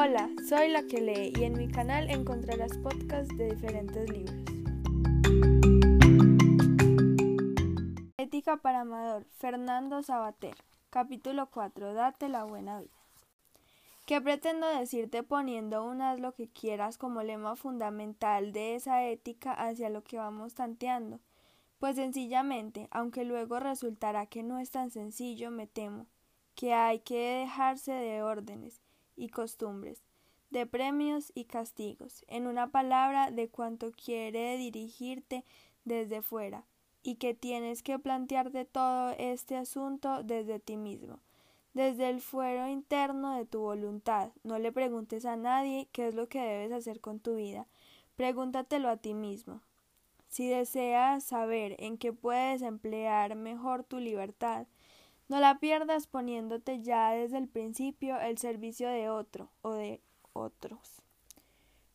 Hola, soy la que lee y en mi canal encontrarás podcasts de diferentes libros. Ética para Amador, Fernando Sabater. Capítulo 4. Date la buena vida. ¿Qué pretendo decirte poniendo un haz lo que quieras como lema fundamental de esa ética hacia lo que vamos tanteando? Pues sencillamente, aunque luego resultará que no es tan sencillo, me temo, que hay que dejarse de órdenes y costumbres, de premios y castigos, en una palabra de cuanto quiere dirigirte desde fuera, y que tienes que plantearte todo este asunto desde ti mismo, desde el fuero interno de tu voluntad. No le preguntes a nadie qué es lo que debes hacer con tu vida, pregúntatelo a ti mismo. Si deseas saber en qué puedes emplear mejor tu libertad, no la pierdas poniéndote ya desde el principio el servicio de otro o de otros,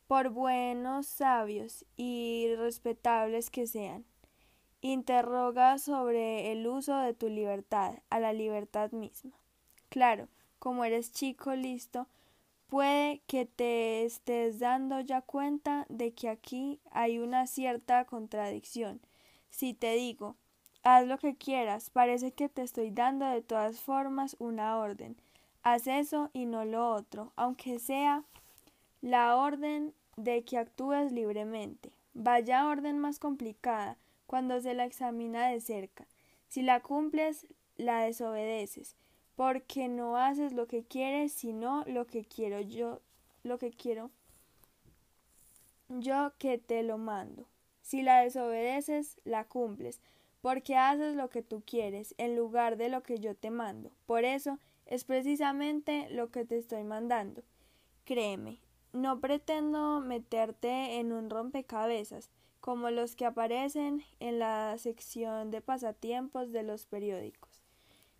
por buenos, sabios y respetables que sean. Interroga sobre el uso de tu libertad, a la libertad misma. Claro, como eres chico listo, puede que te estés dando ya cuenta de que aquí hay una cierta contradicción. Si te digo, Haz lo que quieras, parece que te estoy dando de todas formas una orden. Haz eso y no lo otro, aunque sea la orden de que actúes libremente. Vaya orden más complicada cuando se la examina de cerca. Si la cumples, la desobedeces, porque no haces lo que quieres, sino lo que quiero yo, lo que quiero yo que te lo mando. Si la desobedeces, la cumples, porque haces lo que tú quieres en lugar de lo que yo te mando. Por eso es precisamente lo que te estoy mandando. Créeme, no pretendo meterte en un rompecabezas como los que aparecen en la sección de pasatiempos de los periódicos.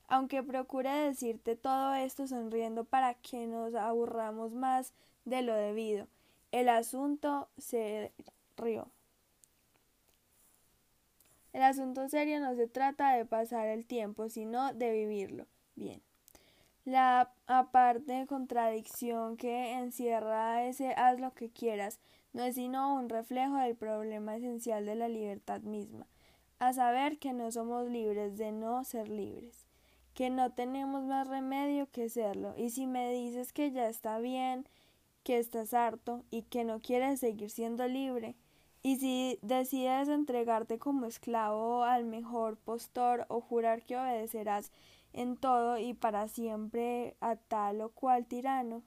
Aunque procure decirte todo esto sonriendo para que nos aburramos más de lo debido, el asunto se rió. El asunto serio no se trata de pasar el tiempo, sino de vivirlo. Bien. La aparte contradicción que encierra ese haz lo que quieras no es sino un reflejo del problema esencial de la libertad misma, a saber que no somos libres de no ser libres, que no tenemos más remedio que serlo, y si me dices que ya está bien, que estás harto y que no quieres seguir siendo libre, y si decides entregarte como esclavo al mejor postor o jurar que obedecerás en todo y para siempre a tal o cual tirano,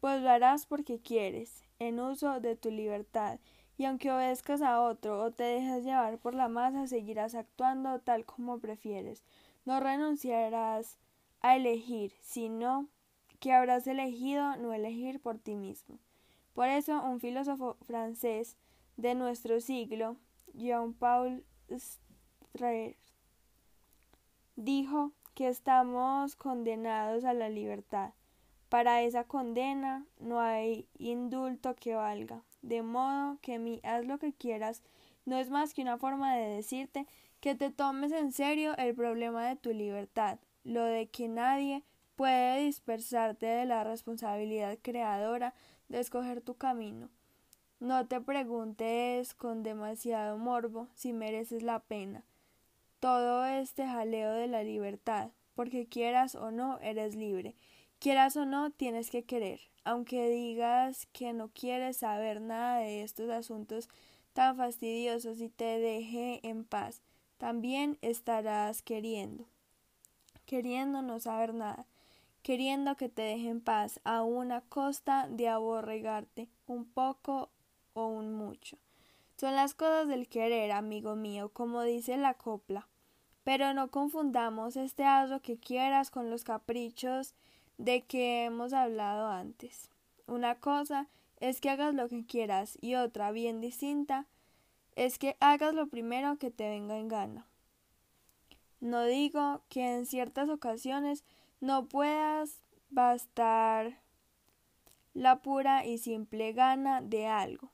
pues lo harás porque quieres, en uso de tu libertad, y aunque obedezcas a otro o te dejes llevar por la masa, seguirás actuando tal como prefieres. No renunciarás a elegir, sino que habrás elegido no elegir por ti mismo. Por eso un filósofo francés de nuestro siglo, Jean-Paul Sartre, dijo que estamos condenados a la libertad. Para esa condena no hay indulto que valga, de modo que mi haz lo que quieras no es más que una forma de decirte que te tomes en serio el problema de tu libertad, lo de que nadie puede dispersarte de la responsabilidad creadora de escoger tu camino. No te preguntes con demasiado morbo si mereces la pena. Todo este jaleo de la libertad, porque quieras o no, eres libre. Quieras o no, tienes que querer. Aunque digas que no quieres saber nada de estos asuntos tan fastidiosos y te deje en paz, también estarás queriendo. Queriendo no saber nada queriendo que te deje en paz a una costa de aborregarte un poco o un mucho. Son las cosas del querer, amigo mío, como dice la copla. Pero no confundamos este haz que quieras con los caprichos de que hemos hablado antes. Una cosa es que hagas lo que quieras y otra bien distinta es que hagas lo primero que te venga en gana. No digo que en ciertas ocasiones no puedas bastar la pura y simple gana de algo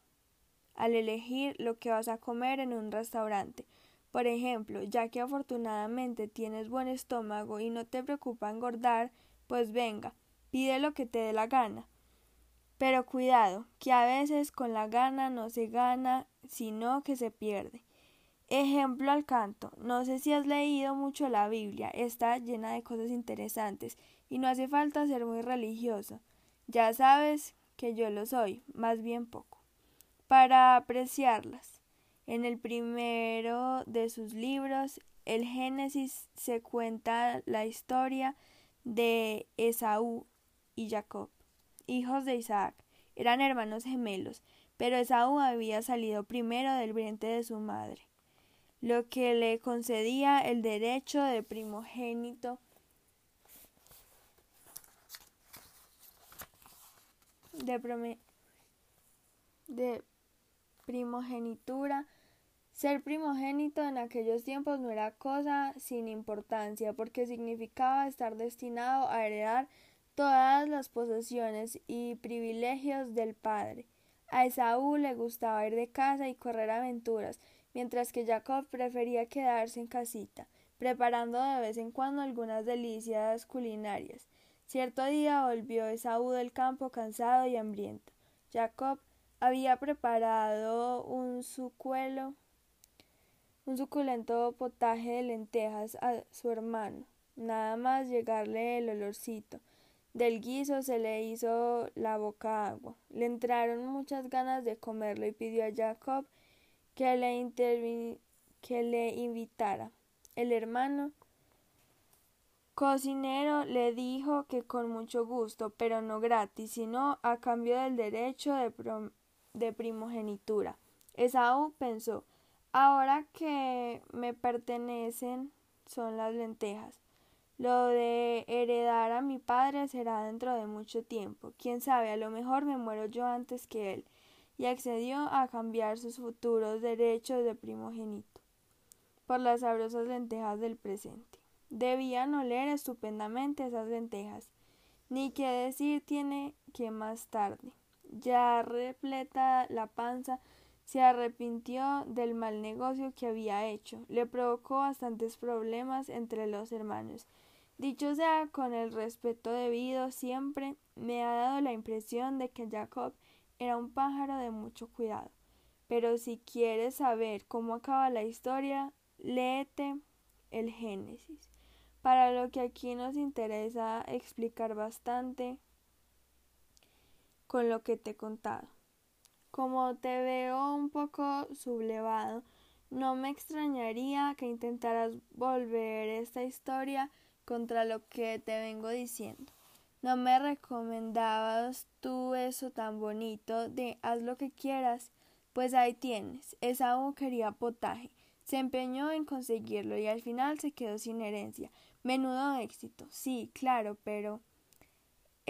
al elegir lo que vas a comer en un restaurante. Por ejemplo, ya que afortunadamente tienes buen estómago y no te preocupa engordar, pues venga, pide lo que te dé la gana. Pero cuidado, que a veces con la gana no se gana, sino que se pierde. Ejemplo al canto. No sé si has leído mucho la Biblia, está llena de cosas interesantes y no hace falta ser muy religioso. Ya sabes que yo lo soy, más bien poco. Para apreciarlas. En el primero de sus libros, el Génesis, se cuenta la historia de Esaú y Jacob hijos de Isaac. Eran hermanos gemelos, pero Esaú había salido primero del vientre de su madre, lo que le concedía el derecho de primogénito de, de primogenitura. Ser primogénito en aquellos tiempos no era cosa sin importancia, porque significaba estar destinado a heredar todas las posesiones y privilegios del padre. A Esaú le gustaba ir de casa y correr aventuras, mientras que Jacob prefería quedarse en casita, preparando de vez en cuando algunas delicias culinarias. Cierto día volvió Esaú del campo cansado y hambriento. Jacob había preparado un sucuelo, un suculento potaje de lentejas a su hermano. Nada más llegarle el olorcito. Del guiso se le hizo la boca agua. Le entraron muchas ganas de comerlo y pidió a Jacob que le, que le invitara. El hermano cocinero le dijo que con mucho gusto, pero no gratis, sino a cambio del derecho de, de primogenitura. Esaú pensó, ahora que me pertenecen son las lentejas. Lo de heredar a mi padre será dentro de mucho tiempo. Quién sabe, a lo mejor me muero yo antes que él. Y accedió a cambiar sus futuros derechos de primogénito por las sabrosas lentejas del presente. Debían oler estupendamente esas lentejas. Ni qué decir tiene que más tarde, ya repleta la panza, se arrepintió del mal negocio que había hecho. Le provocó bastantes problemas entre los hermanos Dicho sea, con el respeto debido, siempre me ha dado la impresión de que Jacob era un pájaro de mucho cuidado. Pero si quieres saber cómo acaba la historia, léete el Génesis. Para lo que aquí nos interesa explicar bastante con lo que te he contado. Como te veo un poco sublevado, no me extrañaría que intentaras volver esta historia contra lo que te vengo diciendo. No me recomendabas tú eso tan bonito de haz lo que quieras. Pues ahí tienes. Esaú quería potaje. Se empeñó en conseguirlo y al final se quedó sin herencia. Menudo éxito. Sí, claro, pero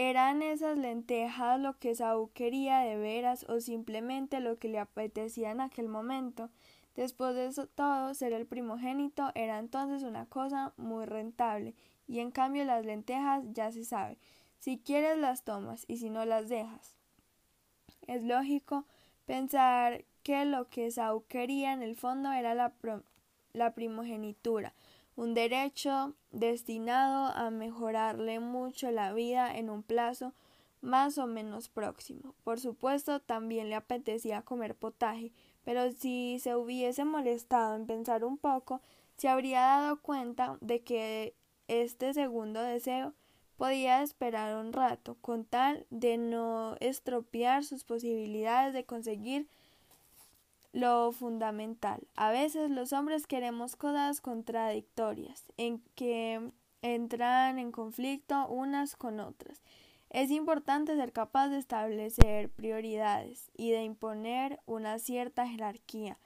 ¿eran esas lentejas lo que Esaú quería de veras o simplemente lo que le apetecía en aquel momento? Después de eso todo, ser el primogénito era entonces una cosa muy rentable y en cambio las lentejas ya se sabe. Si quieres las tomas y si no las dejas. Es lógico pensar que lo que Saúl quería en el fondo era la, la primogenitura, un derecho destinado a mejorarle mucho la vida en un plazo más o menos próximo. Por supuesto, también le apetecía comer potaje, pero si se hubiese molestado en pensar un poco, se habría dado cuenta de que este segundo deseo podía esperar un rato, con tal de no estropear sus posibilidades de conseguir lo fundamental. A veces los hombres queremos cosas contradictorias, en que entran en conflicto unas con otras. Es importante ser capaz de establecer prioridades y de imponer una cierta jerarquía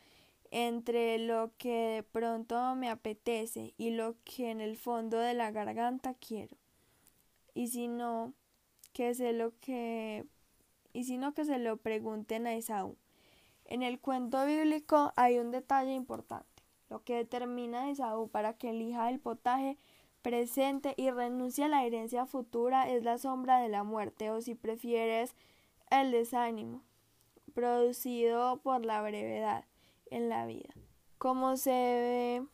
entre lo que de pronto me apetece y lo que en el fondo de la garganta quiero. Y si no, que se lo que y si no que se lo pregunten a Esaú. En el cuento bíblico hay un detalle importante. Lo que determina a Esaú para que elija el potaje presente y renuncie a la herencia futura es la sombra de la muerte o si prefieres el desánimo producido por la brevedad en la vida. Como se ve,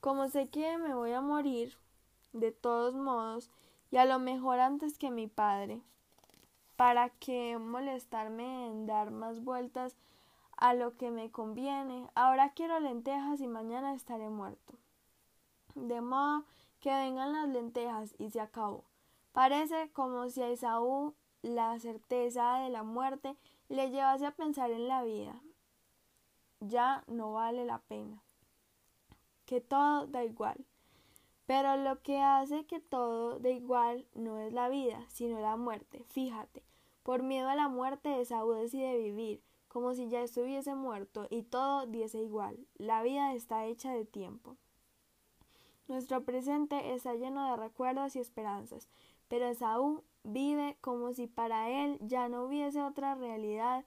como sé que me voy a morir, de todos modos, y a lo mejor antes que mi padre, ¿Para qué molestarme en dar más vueltas a lo que me conviene? Ahora quiero lentejas y mañana estaré muerto. De modo que vengan las lentejas y se acabó. Parece como si a Esaú la certeza de la muerte le llevase a pensar en la vida. Ya no vale la pena. Que todo da igual. Pero lo que hace que todo da igual no es la vida, sino la muerte. Fíjate, por miedo a la muerte Esaú decide vivir, como si ya estuviese muerto y todo diese igual. La vida está hecha de tiempo. Nuestro presente está lleno de recuerdos y esperanzas, pero Esaú vive como si para él ya no hubiese otra realidad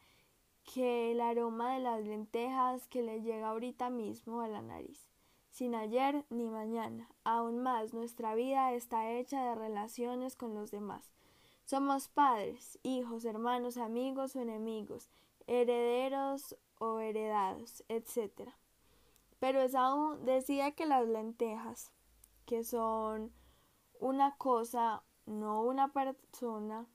que el aroma de las lentejas que le llega ahorita mismo a la nariz. Sin ayer ni mañana. Aún más, nuestra vida está hecha de relaciones con los demás. Somos padres, hijos, hermanos, amigos o enemigos, herederos o heredados, etc. Pero Esaú decía que las lentejas, que son una cosa no una persona,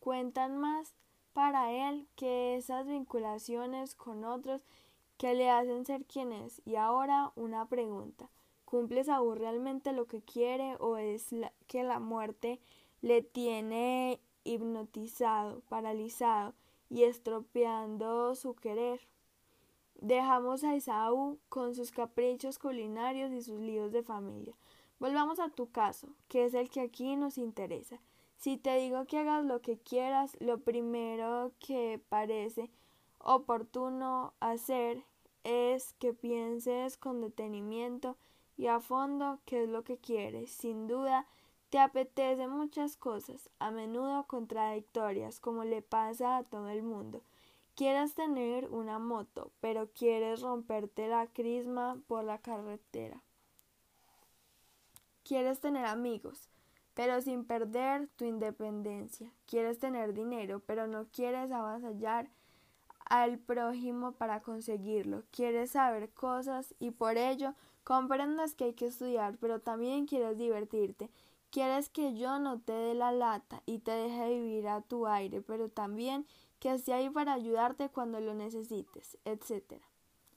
cuentan más para él que esas vinculaciones con otros que le hacen ser quien es. Y ahora una pregunta. ¿Cumple Saúl realmente lo que quiere o es que la muerte le tiene hipnotizado, paralizado y estropeando su querer? Dejamos a Esaú con sus caprichos culinarios y sus líos de familia. Volvamos a tu caso, que es el que aquí nos interesa. Si te digo que hagas lo que quieras, lo primero que parece oportuno hacer es que pienses con detenimiento y a fondo qué es lo que quieres. Sin duda, te apetece muchas cosas, a menudo contradictorias, como le pasa a todo el mundo. Quieres tener una moto, pero quieres romperte la crisma por la carretera. Quieres tener amigos, pero sin perder tu independencia. Quieres tener dinero, pero no quieres avasallar al prójimo para conseguirlo. Quieres saber cosas y por ello comprendes que hay que estudiar, pero también quieres divertirte. Quieres que yo no te dé la lata y te deje vivir a tu aire, pero también que esté ahí para ayudarte cuando lo necesites, etc.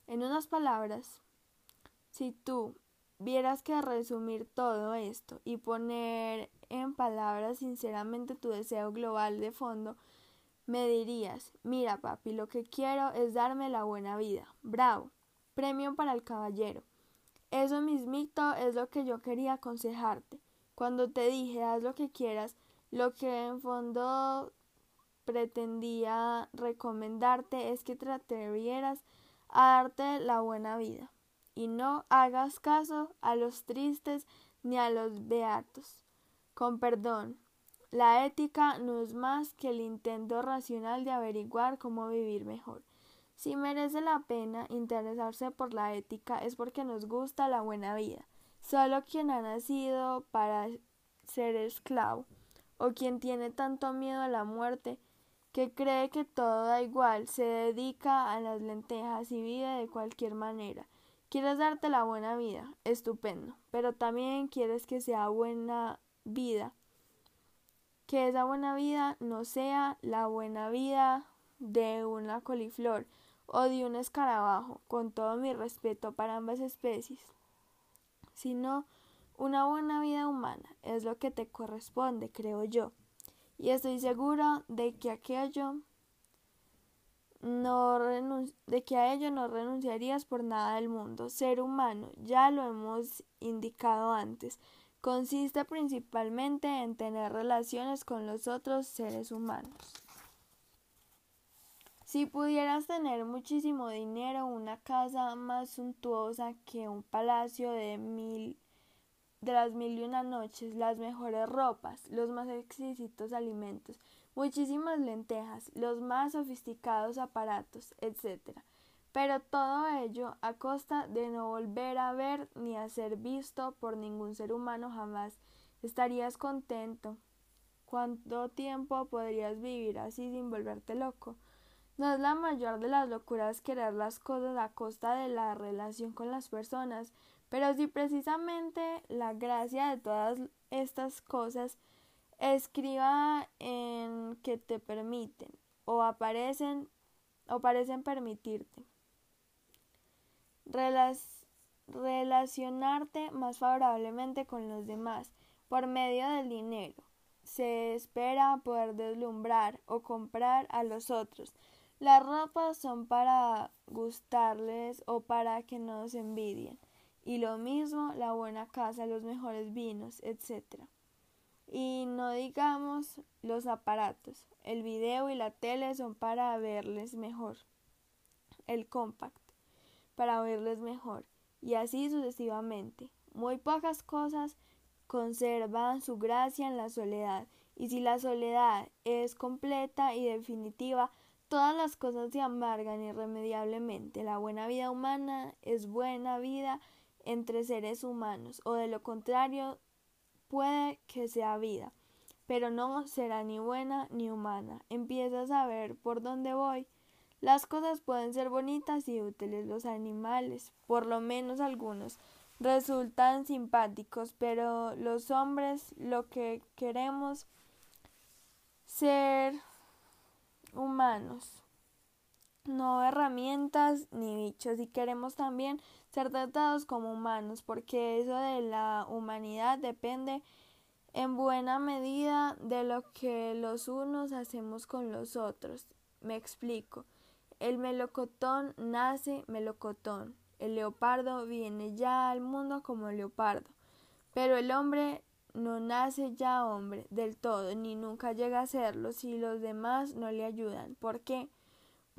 En unas palabras, si tú vieras que resumir todo esto y poner en palabras sinceramente tu deseo global de fondo, me dirías, mira papi, lo que quiero es darme la buena vida. Bravo. Premio para el caballero. Eso mismito es lo que yo quería aconsejarte. Cuando te dije haz lo que quieras, lo que en fondo pretendía recomendarte es que te atrevieras a darte la buena vida y no hagas caso a los tristes ni a los beatos. Con perdón, la ética no es más que el intento racional de averiguar cómo vivir mejor. Si merece la pena interesarse por la ética es porque nos gusta la buena vida. Solo quien ha nacido para ser esclavo, o quien tiene tanto miedo a la muerte que cree que todo da igual, se dedica a las lentejas y vive de cualquier manera, Quieres darte la buena vida, estupendo, pero también quieres que sea buena vida. Que esa buena vida no sea la buena vida de una coliflor o de un escarabajo, con todo mi respeto para ambas especies, sino una buena vida humana es lo que te corresponde, creo yo, y estoy seguro de que de que a ello no renunciarías por nada del mundo. Ser humano, ya lo hemos indicado antes, consiste principalmente en tener relaciones con los otros seres humanos. Si pudieras tener muchísimo dinero, una casa más suntuosa que un palacio de mil de las mil y una noches, las mejores ropas, los más exquisitos alimentos, muchísimas lentejas, los más sofisticados aparatos, etc. Pero todo ello a costa de no volver a ver ni a ser visto por ningún ser humano jamás. Estarías contento. ¿Cuánto tiempo podrías vivir así sin volverte loco? No es la mayor de las locuras querer las cosas a costa de la relación con las personas, pero si precisamente la gracia de todas estas cosas escriba en que te permiten o aparecen o parecen permitirte. Relacionarte más favorablemente con los demás por medio del dinero. Se espera poder deslumbrar o comprar a los otros. Las ropas son para gustarles o para que nos envidien. Y lo mismo la buena casa, los mejores vinos, etc. Y no digamos los aparatos. El video y la tele son para verles mejor. El compact para verles mejor. Y así sucesivamente. Muy pocas cosas conservan su gracia en la soledad. Y si la soledad es completa y definitiva, todas las cosas se amargan irremediablemente. La buena vida humana es buena vida entre seres humanos, o de lo contrario, puede que sea vida, pero no será ni buena ni humana. Empiezas a ver por dónde voy. Las cosas pueden ser bonitas y útiles, los animales, por lo menos algunos, resultan simpáticos, pero los hombres lo que queremos ser humanos, no herramientas ni bichos, y queremos también ser tratados como humanos, porque eso de la humanidad depende en buena medida de lo que los unos hacemos con los otros. Me explico. El melocotón nace melocotón. El leopardo viene ya al mundo como leopardo. Pero el hombre no nace ya hombre del todo, ni nunca llega a serlo si los demás no le ayudan. ¿Por qué?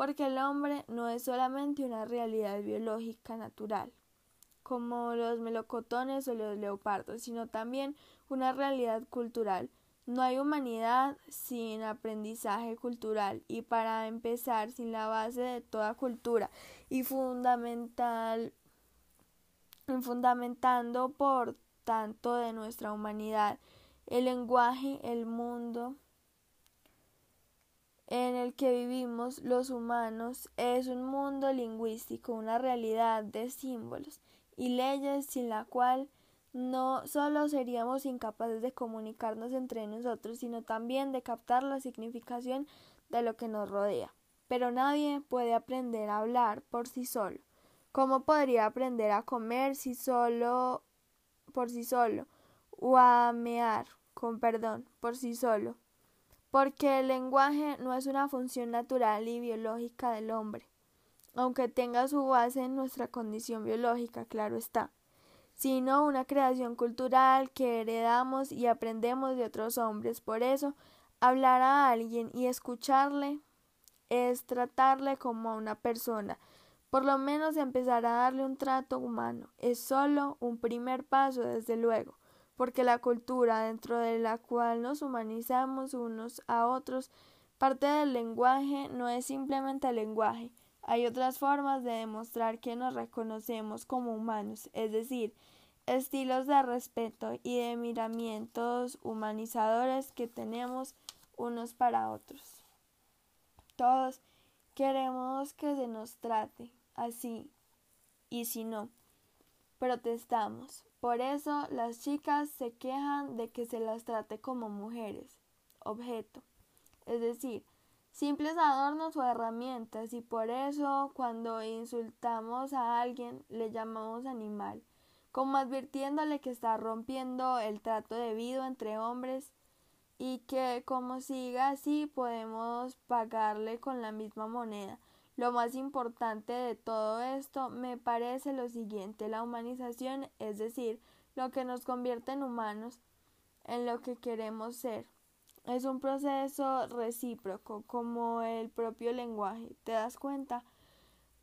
porque el hombre no es solamente una realidad biológica natural, como los melocotones o los leopardos, sino también una realidad cultural. No hay humanidad sin aprendizaje cultural y para empezar sin la base de toda cultura y fundamental fundamentando por tanto de nuestra humanidad el lenguaje, el mundo, en el que vivimos los humanos es un mundo lingüístico, una realidad de símbolos y leyes sin la cual no solo seríamos incapaces de comunicarnos entre nosotros, sino también de captar la significación de lo que nos rodea. Pero nadie puede aprender a hablar por sí solo. ¿Cómo podría aprender a comer si solo por sí solo? O a mear, con perdón, por sí solo porque el lenguaje no es una función natural y biológica del hombre, aunque tenga su base en nuestra condición biológica, claro está, sino una creación cultural que heredamos y aprendemos de otros hombres. Por eso, hablar a alguien y escucharle es tratarle como a una persona, por lo menos empezar a darle un trato humano. Es solo un primer paso, desde luego porque la cultura dentro de la cual nos humanizamos unos a otros, parte del lenguaje no es simplemente el lenguaje, hay otras formas de demostrar que nos reconocemos como humanos, es decir, estilos de respeto y de miramientos humanizadores que tenemos unos para otros. Todos queremos que se nos trate así, y si no, protestamos. Por eso las chicas se quejan de que se las trate como mujeres, objeto, es decir, simples adornos o herramientas, y por eso cuando insultamos a alguien le llamamos animal, como advirtiéndole que está rompiendo el trato debido entre hombres y que como siga así podemos pagarle con la misma moneda. Lo más importante de todo esto me parece lo siguiente, la humanización, es decir, lo que nos convierte en humanos, en lo que queremos ser. Es un proceso recíproco, como el propio lenguaje. ¿Te das cuenta?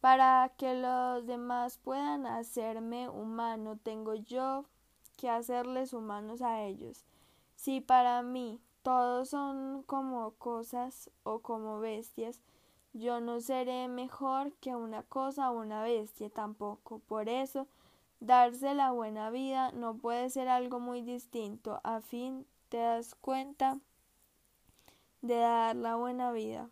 Para que los demás puedan hacerme humano, tengo yo que hacerles humanos a ellos. Si para mí todos son como cosas o como bestias, yo no seré mejor que una cosa o una bestia tampoco. Por eso, darse la buena vida no puede ser algo muy distinto. A fin, te das cuenta de dar la buena vida.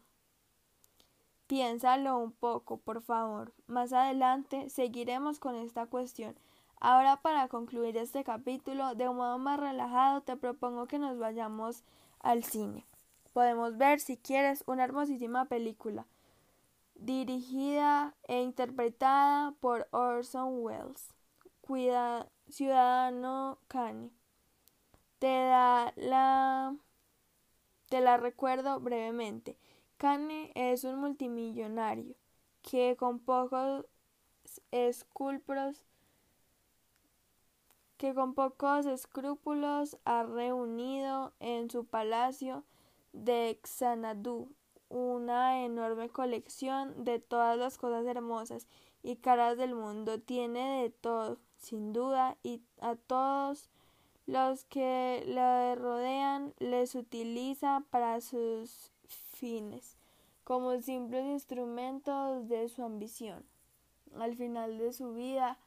Piénsalo un poco, por favor. Más adelante seguiremos con esta cuestión. Ahora para concluir este capítulo, de un modo más relajado, te propongo que nos vayamos al cine. Podemos ver, si quieres, una hermosísima película, dirigida e interpretada por Orson Welles, Cuida, Ciudadano Kane. Te da la te la recuerdo brevemente. Kane es un multimillonario que con pocos escrúpulos que con pocos escrúpulos ha reunido en su palacio de Xanadu una enorme colección de todas las cosas hermosas y caras del mundo. Tiene de todo, sin duda, y a todos los que le rodean les utiliza para sus fines, como simples instrumentos de su ambición. Al final de su vida,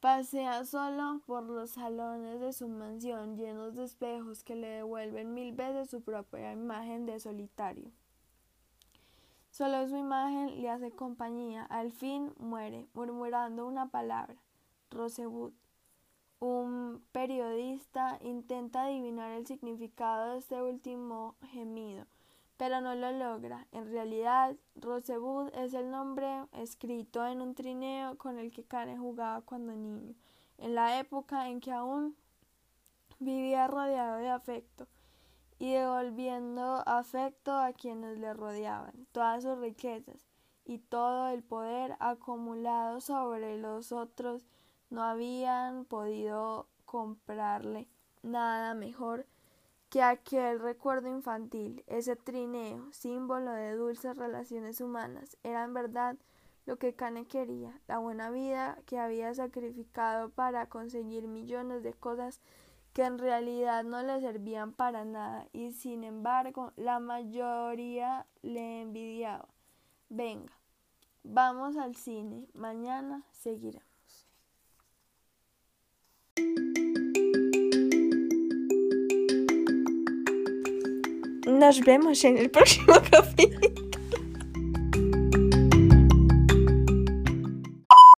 pasea solo por los salones de su mansión llenos de espejos que le devuelven mil veces su propia imagen de solitario. Solo su imagen le hace compañía. Al fin muere, murmurando una palabra. Rosebud. Un periodista intenta adivinar el significado de este último gemido, pero no lo logra. En realidad, Rosebud es el nombre escrito en un trineo con el que Kane jugaba cuando niño, en la época en que aún vivía rodeado de afecto y devolviendo afecto a quienes le rodeaban, todas sus riquezas y todo el poder acumulado sobre los otros no habían podido comprarle nada mejor que aquel recuerdo infantil, ese trineo, símbolo de dulces relaciones humanas, era en verdad lo que Cane quería, la buena vida que había sacrificado para conseguir millones de cosas que en realidad no le servían para nada y sin embargo la mayoría le envidiaba. Venga, vamos al cine, mañana seguiremos. Nos vemos en el próximo capítulo.